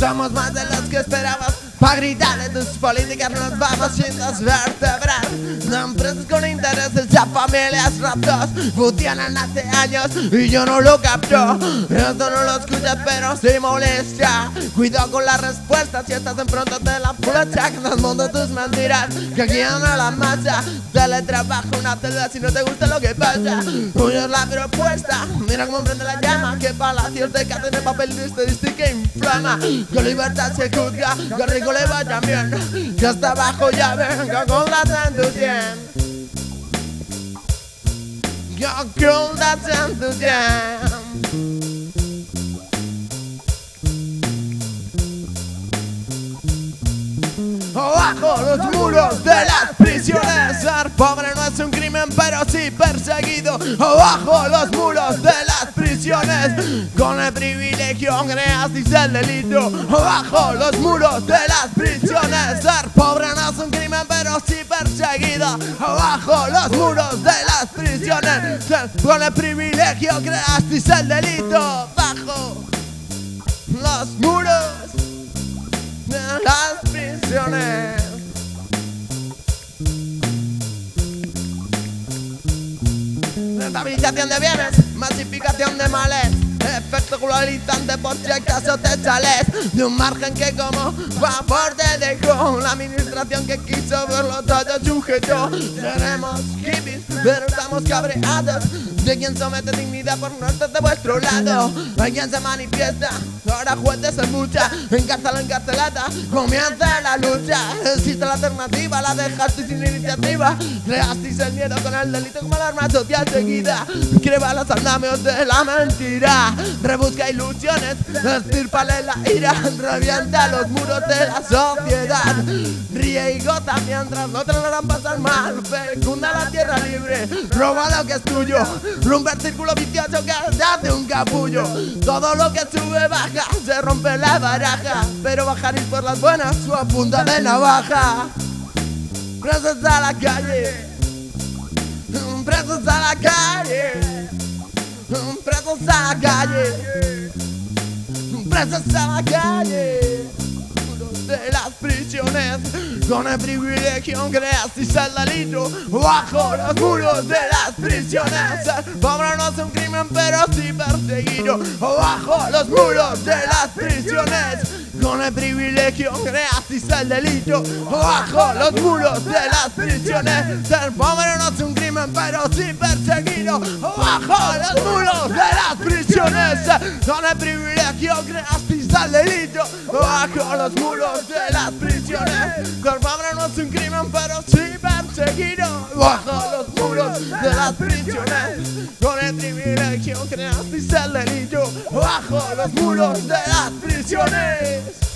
Somos más de los que esperabas Pa' gritar de tus políticas nos vamos sin desvertebrar. No empresas con intereses, ya familias raptos Funcionan hace años y yo no lo capto. Esto no lo escuchas pero sí molesta. Cuidado con las respuestas si estás en pronto te la flecha Que nos mundo tus mentiras, que aquí anda la masa. Dale trabajo una celda si no te gusta lo que pasa. Es la propuesta, mira cómo prende la llama Que palacios de casa de papel de estadística inflama. Que libertad se juzga, que rico le vaya bien, que hasta abajo ya venga con la santucien. Yo con la santucien. Bajo los muros de las prisiones Ser pobre no es un crimen pero sí perseguido Bajo los muros de las prisiones Con el privilegio creaste el delito Bajo los muros de las prisiones Ser pobre no es un crimen Con el privilegio creaste el delito Bajo los muros de las prisiones. Rentabilización de bienes, masificación de males. Efecto globalizante por si acaso te sales De un margen que como favor te dejó La administración que quiso verlo todo sujeto Seremos hippies, pero estamos cabreados De quien somete dignidad por no estar de vuestro lado. Hay quien se manifiesta, ahora jueces en mucha Encárcelo, encarcelada, comienza la lucha. Existe la alternativa, la dejaste sin iniciativa. Creasteis el miedo con el delito como la arma social seguida. Creba los andamios de la mentira. Rebusca ilusiones, estirpale la ira, revienta los muros de la sociedad. Ríe y gota mientras no te lo harán pasar mal. Fecunda la tierra libre, roba lo que es tuyo. Rumba el círculo vicioso que hace un capullo. Todo lo que sube baja, se rompe la baraja. Pero bajaréis por las buenas su a punta de navaja. Presos a la calle, presos a la calle presos a la calle, presos a la calle de las prisiones con el privilegio creasteis el delito bajo los muros de las prisiones el pobre no es un crimen pero sí perseguido bajo los muros de las prisiones con el privilegio creasteis el delito bajo los muros de las prisiones. Ser pobre no es un crimen, pero sí perseguido bajo los muros de las prisiones. Con el privilegio creasteis delito bajo los muros de las prisiones. Ser pobre no es un crimen, pero sí perseguido bajo los muros de las prisiones. Con el privilegio creasteis el delito bajo los muros de las prisiones.